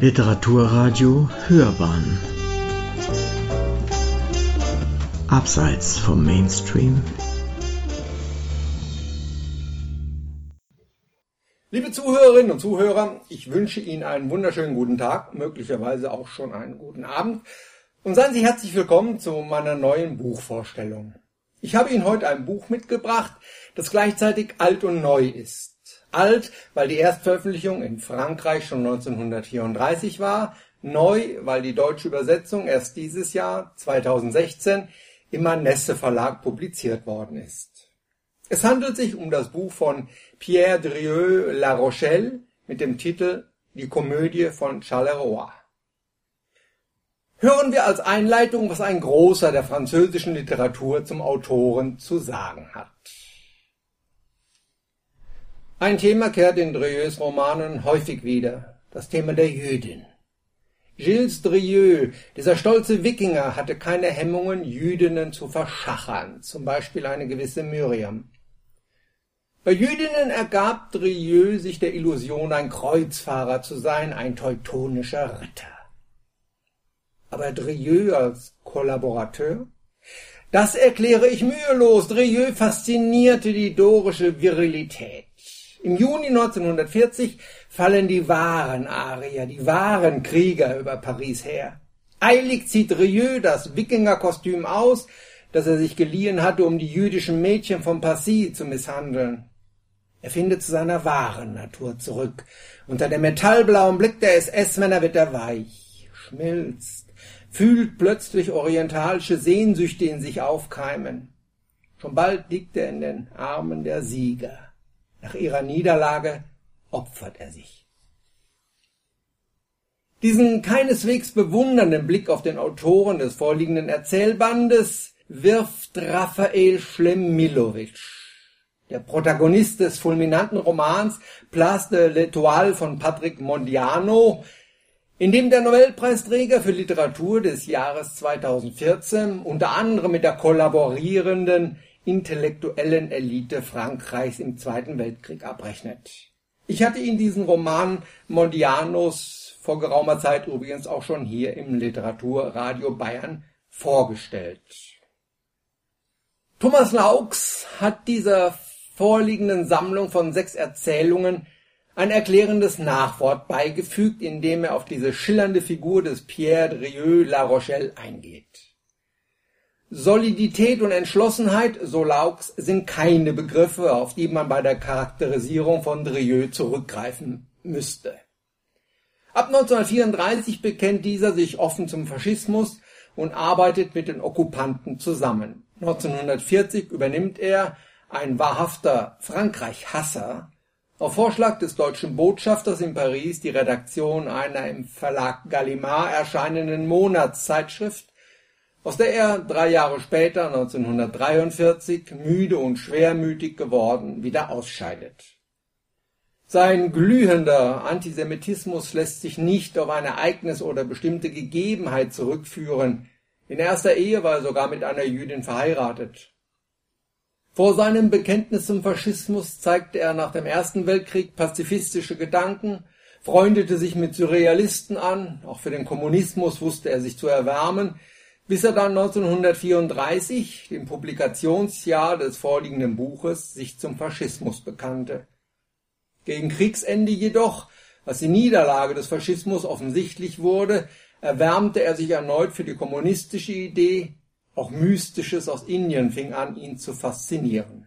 Literaturradio Hörbahn Abseits vom Mainstream Liebe Zuhörerinnen und Zuhörer, ich wünsche Ihnen einen wunderschönen guten Tag, möglicherweise auch schon einen guten Abend und seien Sie herzlich willkommen zu meiner neuen Buchvorstellung. Ich habe Ihnen heute ein Buch mitgebracht, das gleichzeitig alt und neu ist. Alt, weil die Erstveröffentlichung in Frankreich schon 1934 war, neu, weil die deutsche Übersetzung erst dieses Jahr, 2016, im Manesse Verlag publiziert worden ist. Es handelt sich um das Buch von Pierre Drieux La Rochelle mit dem Titel Die Komödie von Charleroi. Hören wir als Einleitung, was ein Großer der französischen Literatur zum Autoren zu sagen hat. Ein Thema kehrt in Drieus Romanen häufig wieder, das Thema der Jüdin. Gilles Drieux, dieser stolze Wikinger, hatte keine Hemmungen, Jüdinnen zu verschachern, zum Beispiel eine gewisse Miriam. Bei Jüdinnen ergab Drieux sich der Illusion, ein Kreuzfahrer zu sein, ein teutonischer Ritter. Aber Drieux als Kollaborateur? Das erkläre ich mühelos. Drieux faszinierte die dorische Virilität. Im Juni 1940 fallen die wahren Arier, die wahren Krieger über Paris her. Eilig zieht Rieu das Wikingerkostüm aus, das er sich geliehen hatte, um die jüdischen Mädchen von Passy zu misshandeln. Er findet zu seiner wahren Natur zurück. Unter dem metallblauen Blick der SS-Männer wird er weich, schmilzt, fühlt plötzlich orientalische Sehnsüchte in sich aufkeimen. Schon bald liegt er in den Armen der Sieger. Nach ihrer Niederlage opfert er sich. Diesen keineswegs bewundernden Blick auf den Autoren des vorliegenden Erzählbandes wirft Raphael Schlemilovic, der Protagonist des fulminanten Romans Place de l'Etoile von Patrick Mondiano, in dem der Nobelpreisträger für Literatur des Jahres 2014 unter anderem mit der kollaborierenden intellektuellen Elite Frankreichs im Zweiten Weltkrieg abrechnet. Ich hatte Ihnen diesen Roman Mondianos vor geraumer Zeit übrigens auch schon hier im Literaturradio Bayern vorgestellt. Thomas Laux hat dieser vorliegenden Sammlung von sechs Erzählungen ein erklärendes Nachwort beigefügt, indem er auf diese schillernde Figur des Pierre Drieux La Rochelle eingeht. Solidität und Entschlossenheit, so Laux, sind keine Begriffe, auf die man bei der Charakterisierung von Drieux zurückgreifen müsste. Ab 1934 bekennt dieser sich offen zum Faschismus und arbeitet mit den Okkupanten zusammen. 1940 übernimmt er, ein wahrhafter Frankreich-Hasser, auf Vorschlag des deutschen Botschafters in Paris die Redaktion einer im Verlag Gallimard erscheinenden Monatszeitschrift aus der er drei Jahre später, 1943, müde und schwermütig geworden, wieder ausscheidet. Sein glühender Antisemitismus lässt sich nicht auf ein Ereignis oder bestimmte Gegebenheit zurückführen. In erster Ehe war er sogar mit einer Jüdin verheiratet. Vor seinem Bekenntnis zum Faschismus zeigte er nach dem Ersten Weltkrieg pazifistische Gedanken, freundete sich mit Surrealisten an, auch für den Kommunismus wusste er sich zu erwärmen, bis er dann 1934, dem Publikationsjahr des vorliegenden Buches, sich zum Faschismus bekannte. Gegen Kriegsende jedoch, als die Niederlage des Faschismus offensichtlich wurde, erwärmte er sich erneut für die kommunistische Idee, auch Mystisches aus Indien fing an, ihn zu faszinieren.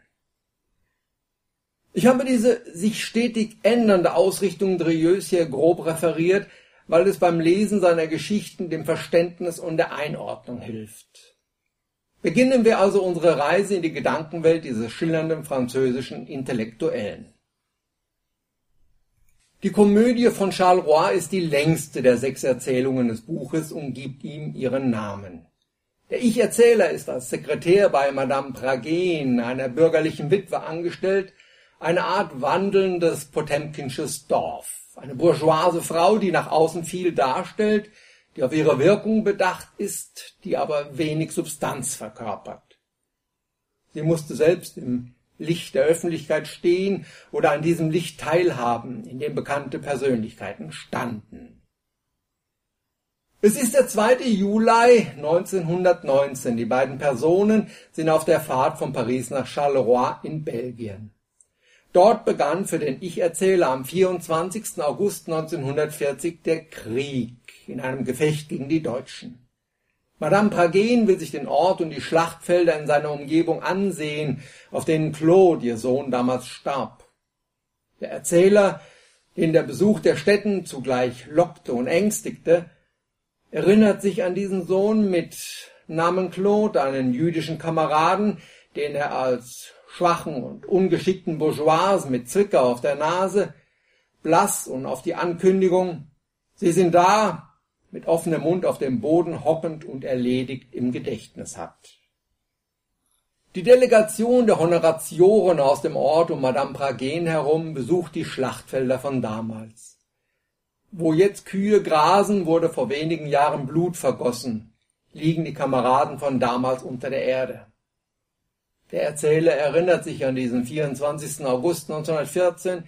Ich habe diese sich stetig ändernde Ausrichtung Drieus hier grob referiert, weil es beim Lesen seiner Geschichten dem Verständnis und der Einordnung hilft. Beginnen wir also unsere Reise in die Gedankenwelt dieses schillernden französischen Intellektuellen. Die Komödie von Charles Roy ist die längste der sechs Erzählungen des Buches und gibt ihm ihren Namen. Der Ich-Erzähler ist als Sekretär bei Madame Pragen, einer bürgerlichen Witwe, angestellt, eine Art wandelndes Potemkinsches Dorf eine bourgeoise Frau, die nach außen viel darstellt, die auf ihre Wirkung bedacht ist, die aber wenig Substanz verkörpert. Sie musste selbst im Licht der Öffentlichkeit stehen oder an diesem Licht teilhaben, in dem bekannte Persönlichkeiten standen. Es ist der 2. Juli 1919. Die beiden Personen sind auf der Fahrt von Paris nach Charleroi in Belgien. Dort begann für den Ich-Erzähler am 24. August 1940 der Krieg in einem Gefecht gegen die Deutschen. Madame Pragen will sich den Ort und die Schlachtfelder in seiner Umgebung ansehen, auf denen Claude, ihr Sohn, damals starb. Der Erzähler, den der Besuch der Städten zugleich lockte und ängstigte, erinnert sich an diesen Sohn mit Namen Claude, einen jüdischen Kameraden, den er als schwachen und ungeschickten Bourgeois mit Zwicker auf der Nase, blass und auf die Ankündigung, Sie sind da, mit offenem Mund auf dem Boden hockend und erledigt im Gedächtnis hat. Die Delegation der Honoratioren aus dem Ort um Madame Pragen herum besucht die Schlachtfelder von damals. Wo jetzt Kühe grasen, wurde vor wenigen Jahren Blut vergossen, liegen die Kameraden von damals unter der Erde. Der Erzähler erinnert sich an diesen 24. August 1914,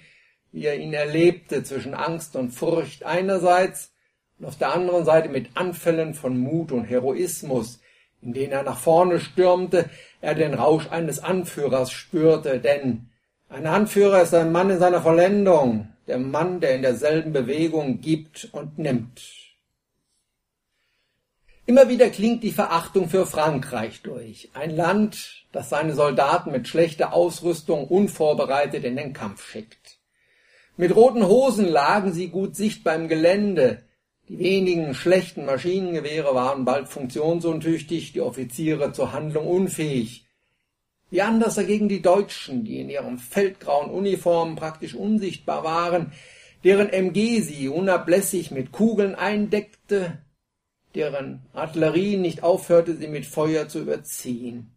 wie er ihn erlebte zwischen Angst und Furcht einerseits und auf der anderen Seite mit Anfällen von Mut und Heroismus, in denen er nach vorne stürmte, er den Rausch eines Anführers spürte, denn ein Anführer ist ein Mann in seiner Vollendung, der Mann, der in derselben Bewegung gibt und nimmt. Immer wieder klingt die Verachtung für Frankreich durch, ein Land, das seine Soldaten mit schlechter Ausrüstung unvorbereitet in den Kampf schickt. Mit roten Hosen lagen sie gut sichtbar im Gelände, die wenigen schlechten Maschinengewehre waren bald funktionsuntüchtig, die Offiziere zur Handlung unfähig, wie anders dagegen die Deutschen, die in ihren feldgrauen Uniformen praktisch unsichtbar waren, deren MG sie unablässig mit Kugeln eindeckte, deren Artillerie nicht aufhörte, sie mit Feuer zu überziehen.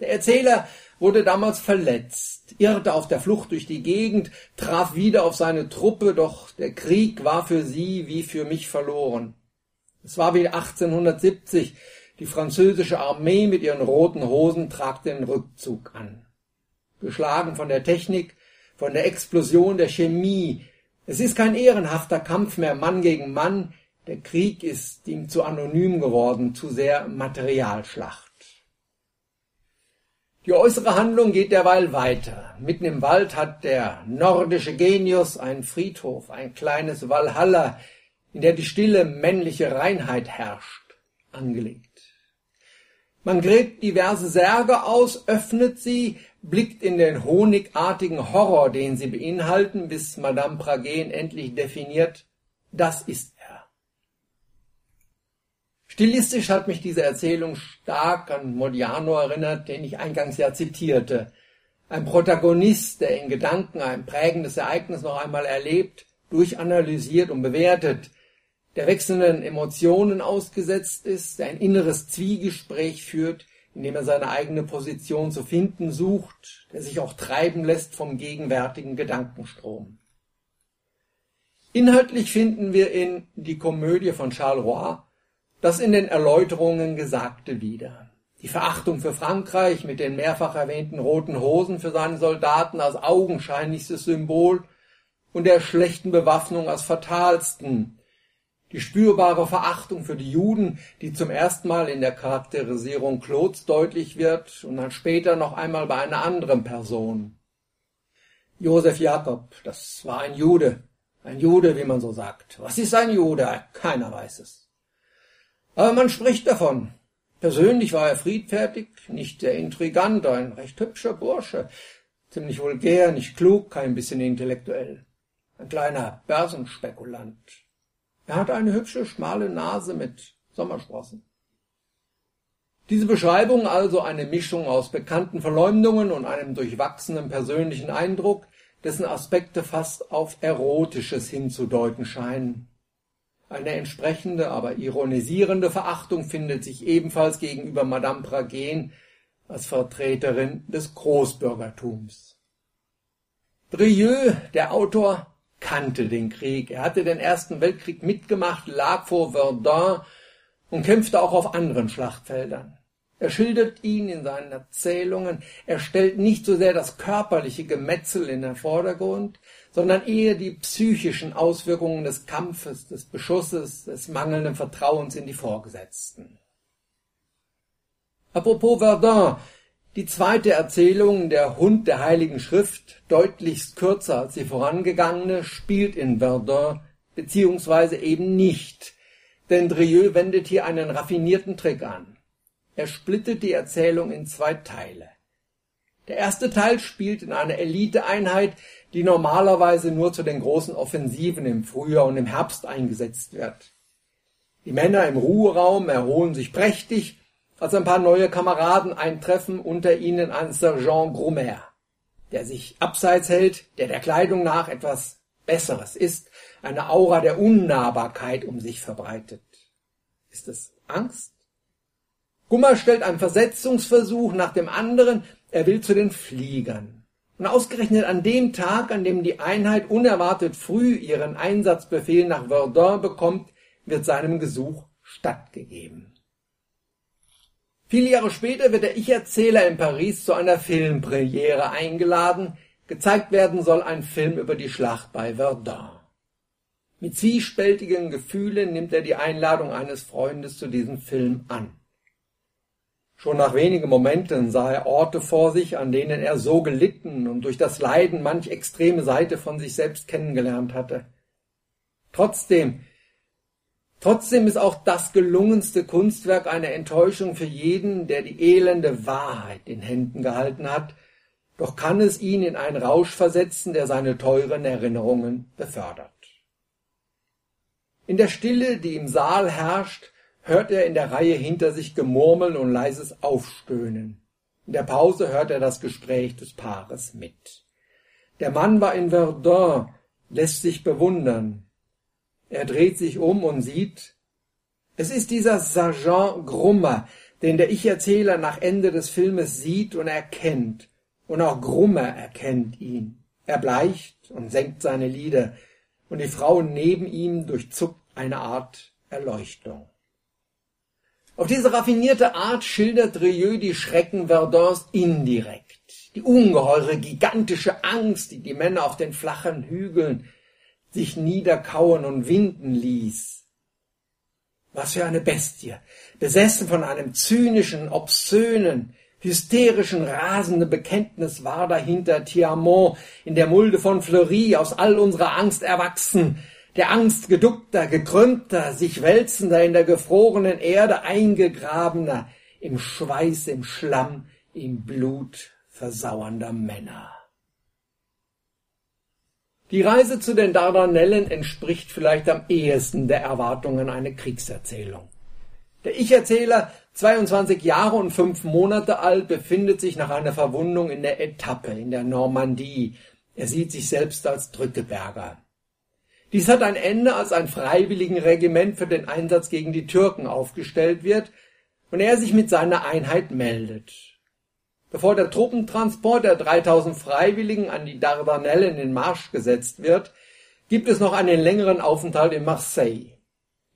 Der Erzähler wurde damals verletzt, irrte auf der Flucht durch die Gegend, traf wieder auf seine Truppe, doch der Krieg war für sie wie für mich verloren. Es war wie 1870, die französische Armee mit ihren roten Hosen tragt den Rückzug an. Geschlagen von der Technik, von der Explosion der Chemie. Es ist kein ehrenhafter Kampf mehr Mann gegen Mann. Der Krieg ist ihm zu anonym geworden, zu sehr Materialschlacht. Die äußere Handlung geht derweil weiter. Mitten im Wald hat der nordische Genius einen Friedhof, ein kleines Walhalla, in der die stille männliche Reinheit herrscht, angelegt. Man gräbt diverse Särge aus, öffnet sie, blickt in den honigartigen Horror, den sie beinhalten, bis Madame Pragen endlich definiert, das ist. Stilistisch hat mich diese Erzählung stark an Modiano erinnert, den ich eingangs ja zitierte. Ein Protagonist, der in Gedanken ein prägendes Ereignis noch einmal erlebt, durchanalysiert und bewertet, der wechselnden Emotionen ausgesetzt ist, der ein inneres Zwiegespräch führt, in dem er seine eigene Position zu finden sucht, der sich auch treiben lässt vom gegenwärtigen Gedankenstrom. Inhaltlich finden wir in Die Komödie von Charles Roy das in den Erläuterungen Gesagte wieder. Die Verachtung für Frankreich mit den mehrfach erwähnten roten Hosen für seine Soldaten als augenscheinlichstes Symbol und der schlechten Bewaffnung als fatalsten, die spürbare Verachtung für die Juden, die zum ersten Mal in der Charakterisierung Claudes deutlich wird und dann später noch einmal bei einer anderen Person. Josef Jakob, das war ein Jude. Ein Jude, wie man so sagt. Was ist ein Jude? Keiner weiß es. Aber man spricht davon. Persönlich war er friedfertig, nicht sehr intrigant, ein recht hübscher Bursche. Ziemlich vulgär, nicht klug, kein bisschen intellektuell. Ein kleiner Börsenspekulant. Er hat eine hübsche, schmale Nase mit Sommersprossen. Diese Beschreibung also eine Mischung aus bekannten Verleumdungen und einem durchwachsenen persönlichen Eindruck, dessen Aspekte fast auf Erotisches hinzudeuten scheinen. Eine entsprechende, aber ironisierende Verachtung findet sich ebenfalls gegenüber Madame Pragen als Vertreterin des Großbürgertums. Drieux, der Autor, kannte den Krieg. Er hatte den Ersten Weltkrieg mitgemacht, lag vor Verdun und kämpfte auch auf anderen Schlachtfeldern. Er schildert ihn in seinen Erzählungen, er stellt nicht so sehr das körperliche Gemetzel in den Vordergrund, sondern eher die psychischen Auswirkungen des Kampfes, des Beschusses, des mangelnden Vertrauens in die Vorgesetzten. Apropos Verdun, die zweite Erzählung, der Hund der Heiligen Schrift, deutlichst kürzer als die vorangegangene, spielt in Verdun, beziehungsweise eben nicht, denn Drieu wendet hier einen raffinierten Trick an. Er splittet die Erzählung in zwei Teile. Der erste Teil spielt in einer Eliteeinheit, die normalerweise nur zu den großen Offensiven im Frühjahr und im Herbst eingesetzt wird. Die Männer im Ruheraum erholen sich prächtig, als ein paar neue Kameraden eintreffen, unter ihnen ein Sergeant Grummer, der sich abseits hält, der der Kleidung nach etwas Besseres ist, eine Aura der Unnahbarkeit um sich verbreitet. Ist es Angst? Gummer stellt einen Versetzungsversuch nach dem anderen, er will zu den Fliegern. Und ausgerechnet an dem Tag, an dem die Einheit unerwartet früh ihren Einsatzbefehl nach Verdun bekommt, wird seinem Gesuch stattgegeben. Viele Jahre später wird der Ich-Erzähler in Paris zu einer Filmpremiere eingeladen. Gezeigt werden soll ein Film über die Schlacht bei Verdun. Mit zwiespältigen Gefühlen nimmt er die Einladung eines Freundes zu diesem Film an. Schon nach wenigen Momenten sah er Orte vor sich, an denen er so gelitten und durch das Leiden manch extreme Seite von sich selbst kennengelernt hatte. Trotzdem, trotzdem ist auch das gelungenste Kunstwerk eine Enttäuschung für jeden, der die elende Wahrheit in Händen gehalten hat, doch kann es ihn in einen Rausch versetzen, der seine teuren Erinnerungen befördert. In der Stille, die im Saal herrscht, hört er in der Reihe hinter sich Gemurmel und leises Aufstöhnen. In der Pause hört er das Gespräch des Paares mit. Der Mann war in Verdun, lässt sich bewundern. Er dreht sich um und sieht, es ist dieser Sergeant Grummer, den der Ich-Erzähler nach Ende des Filmes sieht und erkennt. Und auch Grummer erkennt ihn. Er bleicht und senkt seine Lider, und die Frau neben ihm durchzuckt eine Art Erleuchtung. Auf diese raffinierte Art schildert Rieu die Schrecken Verdons indirekt. Die ungeheure, gigantische Angst, die die Männer auf den flachen Hügeln sich niederkauen und winden ließ. Was für eine Bestie, besessen von einem zynischen, obszönen, hysterischen, rasenden Bekenntnis war dahinter Tiamont in der Mulde von Fleury aus all unserer Angst erwachsen, der Angst geduckter, gekrümmter, sich wälzender, in der gefrorenen Erde eingegrabener, im Schweiß, im Schlamm, im Blut versauernder Männer. Die Reise zu den Dardanellen entspricht vielleicht am ehesten der Erwartungen einer Kriegserzählung. Der Ich-Erzähler, 22 Jahre und fünf Monate alt, befindet sich nach einer Verwundung in der Etappe in der Normandie. Er sieht sich selbst als Drückeberger. Dies hat ein Ende, als ein Freiwilligenregiment für den Einsatz gegen die Türken aufgestellt wird und er sich mit seiner Einheit meldet. Bevor der Truppentransport der 3000 Freiwilligen an die Dardanellen in Marsch gesetzt wird, gibt es noch einen längeren Aufenthalt in Marseille.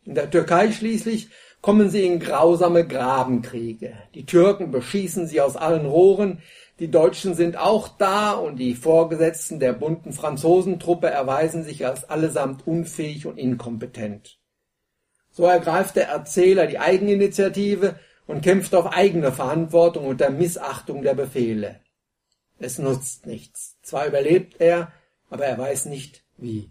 In der Türkei schließlich kommen sie in grausame Grabenkriege. Die Türken beschießen sie aus allen Rohren, die Deutschen sind auch da und die Vorgesetzten der bunten Franzosentruppe erweisen sich als allesamt unfähig und inkompetent. So ergreift der Erzähler die Eigeninitiative und kämpft auf eigene Verantwortung unter Missachtung der Befehle. Es nutzt nichts. Zwar überlebt er, aber er weiß nicht wie.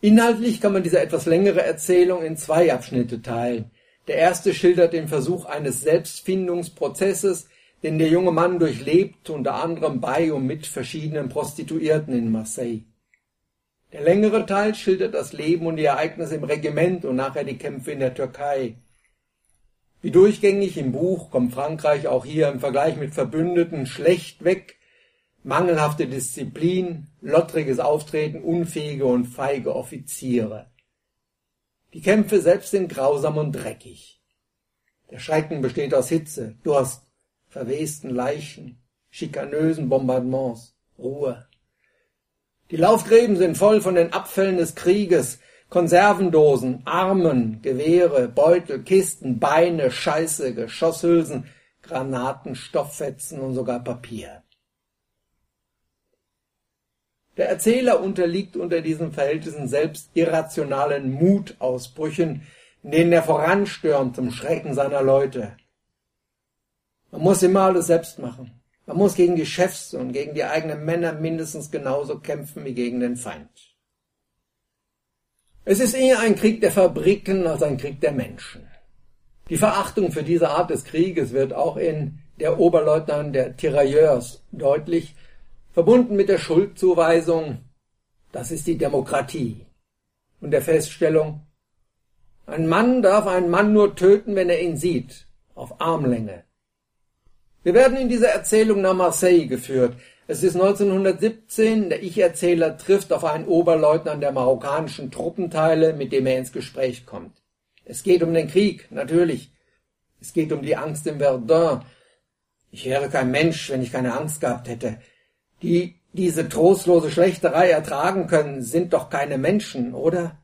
Inhaltlich kann man diese etwas längere Erzählung in zwei Abschnitte teilen. Der erste schildert den Versuch eines Selbstfindungsprozesses, den der junge Mann durchlebt, unter anderem bei und mit verschiedenen Prostituierten in Marseille. Der längere Teil schildert das Leben und die Ereignisse im Regiment und nachher die Kämpfe in der Türkei. Wie durchgängig im Buch kommt Frankreich auch hier im Vergleich mit Verbündeten schlecht weg, mangelhafte Disziplin, lottriges Auftreten, unfähige und feige Offiziere. Die Kämpfe selbst sind grausam und dreckig. Der Schrecken besteht aus Hitze, Durst, verwesten Leichen, schikanösen Bombardements, Ruhe. Die Laufgräben sind voll von den Abfällen des Krieges, Konservendosen, Armen, Gewehre, Beutel, Kisten, Beine, Scheiße, Geschosshülsen, Granaten, Stofffetzen und sogar Papier. Der Erzähler unterliegt unter diesen Verhältnissen selbst irrationalen Mutausbrüchen, in denen er voranstürmt zum Schrecken seiner Leute. Man muss immer alles selbst machen. Man muss gegen die Chefs und gegen die eigenen Männer mindestens genauso kämpfen wie gegen den Feind. Es ist eher ein Krieg der Fabriken als ein Krieg der Menschen. Die Verachtung für diese Art des Krieges wird auch in der Oberleutnant der Tirailleurs deutlich, verbunden mit der Schuldzuweisung, das ist die Demokratie, und der Feststellung, ein Mann darf einen Mann nur töten, wenn er ihn sieht, auf Armlänge. Wir werden in dieser Erzählung nach Marseille geführt. Es ist 1917, der Ich-Erzähler trifft auf einen Oberleutnant der marokkanischen Truppenteile, mit dem er ins Gespräch kommt. Es geht um den Krieg, natürlich. Es geht um die Angst im Verdun. Ich wäre kein Mensch, wenn ich keine Angst gehabt hätte. Die diese trostlose Schlechterei ertragen können, sind doch keine Menschen, oder?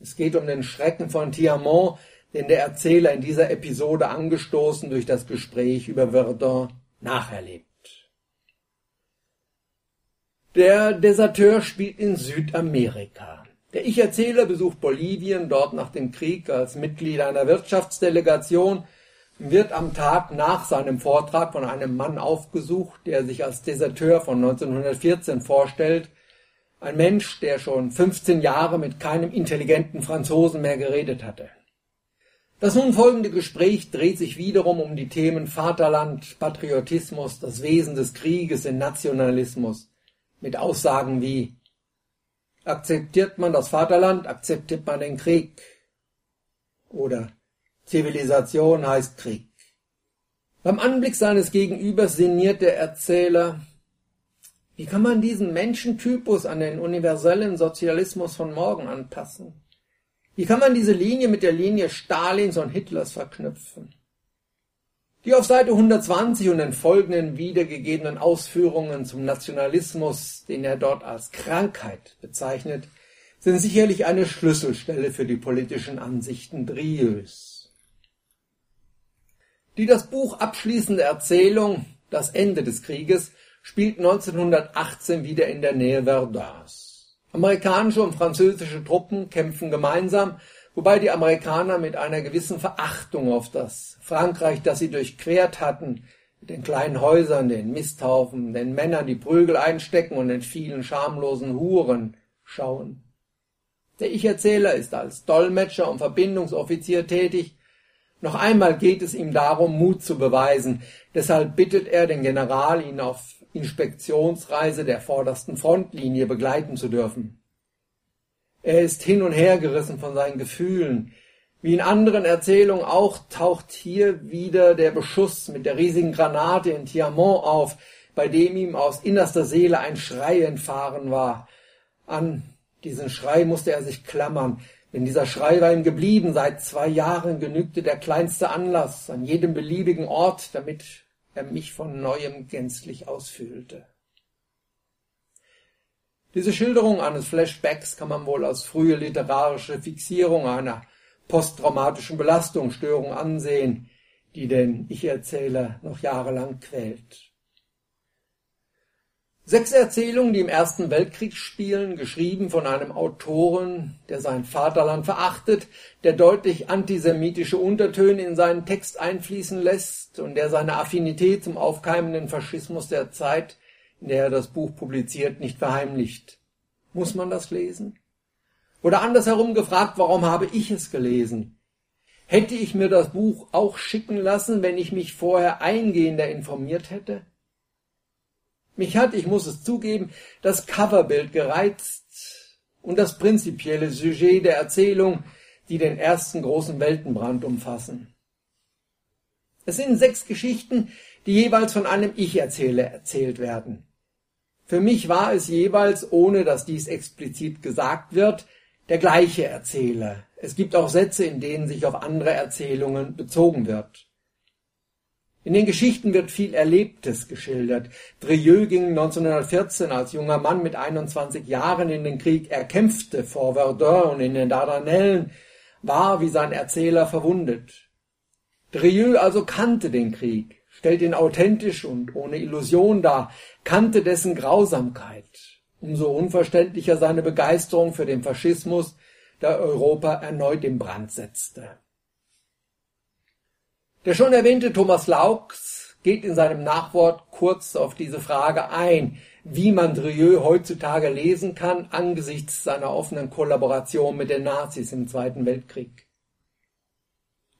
Es geht um den Schrecken von Tiamont, den der Erzähler in dieser Episode angestoßen durch das Gespräch über Verdun nacherlebt. Der Deserteur spielt in Südamerika. Der Ich-Erzähler besucht Bolivien, dort nach dem Krieg als Mitglied einer Wirtschaftsdelegation wird am Tag nach seinem Vortrag von einem Mann aufgesucht, der sich als Deserteur von 1914 vorstellt, ein Mensch, der schon 15 Jahre mit keinem intelligenten Franzosen mehr geredet hatte. Das nun folgende Gespräch dreht sich wiederum um die Themen Vaterland, Patriotismus, das Wesen des Krieges, den Nationalismus, mit Aussagen wie Akzeptiert man das Vaterland, akzeptiert man den Krieg. Oder Zivilisation heißt Krieg. Beim Anblick seines Gegenübers sinniert der Erzähler, wie kann man diesen Menschentypus an den universellen Sozialismus von morgen anpassen? Wie kann man diese Linie mit der Linie Stalins und Hitlers verknüpfen? Die auf Seite 120 und den folgenden wiedergegebenen Ausführungen zum Nationalismus, den er dort als Krankheit bezeichnet, sind sicherlich eine Schlüsselstelle für die politischen Ansichten Drieus. Die das Buch abschließende Erzählung Das Ende des Krieges spielt 1918 wieder in der Nähe Verduns. Amerikanische und französische Truppen kämpfen gemeinsam, wobei die Amerikaner mit einer gewissen Verachtung auf das Frankreich, das sie durchquert hatten, mit den kleinen Häusern, den Misthaufen, den Männern, die Prügel einstecken und den vielen schamlosen Huren schauen. Der Ich-Erzähler ist als Dolmetscher und Verbindungsoffizier tätig noch einmal geht es ihm darum, Mut zu beweisen. Deshalb bittet er den General, ihn auf Inspektionsreise der vordersten Frontlinie begleiten zu dürfen. Er ist hin und her gerissen von seinen Gefühlen. Wie in anderen Erzählungen auch taucht hier wieder der Beschuss mit der riesigen Granate in Tiamont auf, bei dem ihm aus innerster Seele ein Schrei entfahren war. An diesen Schrei musste er sich klammern, denn dieser Schrei war ihm geblieben. Seit zwei Jahren genügte der kleinste Anlass an jedem beliebigen Ort, damit er mich von neuem gänzlich ausfüllte. Diese Schilderung eines Flashbacks kann man wohl als frühe literarische Fixierung einer posttraumatischen Belastungsstörung ansehen, die den Ich-Erzähler noch jahrelang quält. Sechs Erzählungen, die im Ersten Weltkrieg spielen, geschrieben von einem Autoren, der sein Vaterland verachtet, der deutlich antisemitische Untertöne in seinen Text einfließen lässt und der seine Affinität zum aufkeimenden Faschismus der Zeit, in der er das Buch publiziert, nicht verheimlicht. Muss man das lesen? Oder andersherum gefragt, warum habe ich es gelesen? Hätte ich mir das Buch auch schicken lassen, wenn ich mich vorher eingehender informiert hätte? Mich hat, ich muss es zugeben, das Coverbild gereizt und das prinzipielle Sujet der Erzählung, die den ersten großen Weltenbrand umfassen. Es sind sechs Geschichten, die jeweils von einem Ich-Erzähler erzählt werden. Für mich war es jeweils, ohne dass dies explizit gesagt wird, der gleiche Erzähler. Es gibt auch Sätze, in denen sich auf andere Erzählungen bezogen wird. In den Geschichten wird viel Erlebtes geschildert. Drieux ging 1914 als junger Mann mit 21 Jahren in den Krieg. Er kämpfte vor Verdun und in den Dardanellen, war wie sein Erzähler verwundet. Drieux also kannte den Krieg, stellt ihn authentisch und ohne Illusion dar, kannte dessen Grausamkeit. Umso unverständlicher seine Begeisterung für den Faschismus, der Europa erneut in Brand setzte. Der schon erwähnte Thomas Laux geht in seinem Nachwort kurz auf diese Frage ein, wie man Drieux heutzutage lesen kann angesichts seiner offenen Kollaboration mit den Nazis im Zweiten Weltkrieg.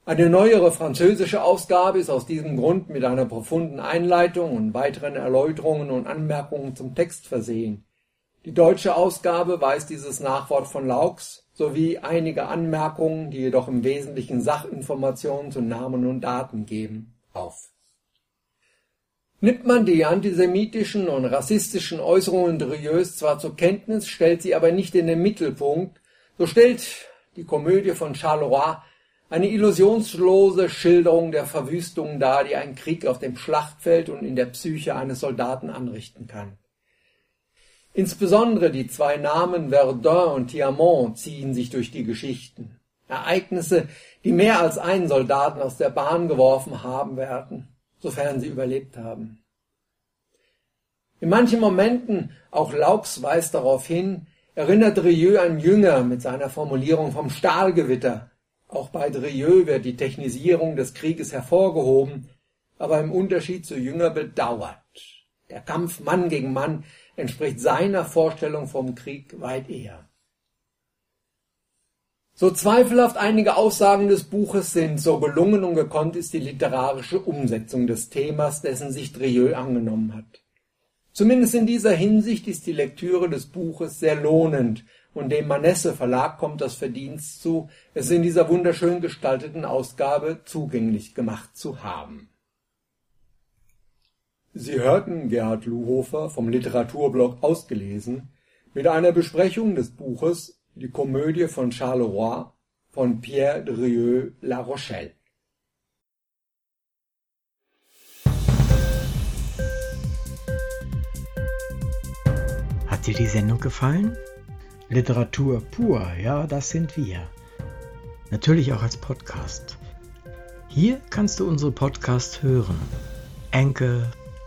Eine neuere französische Ausgabe ist aus diesem Grund mit einer profunden Einleitung und weiteren Erläuterungen und Anmerkungen zum Text versehen. Die deutsche Ausgabe weist dieses Nachwort von Laux sowie einige Anmerkungen, die jedoch im Wesentlichen Sachinformationen zu Namen und Daten geben, auf. Nimmt man die antisemitischen und rassistischen Äußerungen Drieus zwar zur Kenntnis, stellt sie aber nicht in den Mittelpunkt, so stellt die Komödie von Charleroi eine illusionslose Schilderung der Verwüstungen dar, die ein Krieg auf dem Schlachtfeld und in der Psyche eines Soldaten anrichten kann. Insbesondere die zwei Namen Verdun und Thiamont ziehen sich durch die Geschichten. Ereignisse, die mehr als einen Soldaten aus der Bahn geworfen haben werden, sofern sie überlebt haben. In manchen Momenten, auch Laux weist darauf hin, erinnert Drieux an Jünger mit seiner Formulierung vom Stahlgewitter. Auch bei Drieux wird die Technisierung des Krieges hervorgehoben, aber im Unterschied zu Jünger bedauert. Der Kampf Mann gegen Mann entspricht seiner Vorstellung vom Krieg weit eher. So zweifelhaft einige Aussagen des Buches sind, so gelungen und gekonnt ist die literarische Umsetzung des Themas, dessen sich Drieux angenommen hat. Zumindest in dieser Hinsicht ist die Lektüre des Buches sehr lohnend und dem Manesse Verlag kommt das Verdienst zu, es in dieser wunderschön gestalteten Ausgabe zugänglich gemacht zu haben. Sie hörten Gerhard Luhofer vom Literaturblog ausgelesen mit einer Besprechung des Buches Die Komödie von Charleroi von Pierre Drieux La Rochelle. Hat dir die Sendung gefallen? Literatur pur, ja, das sind wir. Natürlich auch als Podcast. Hier kannst du unsere Podcasts hören. Enkel,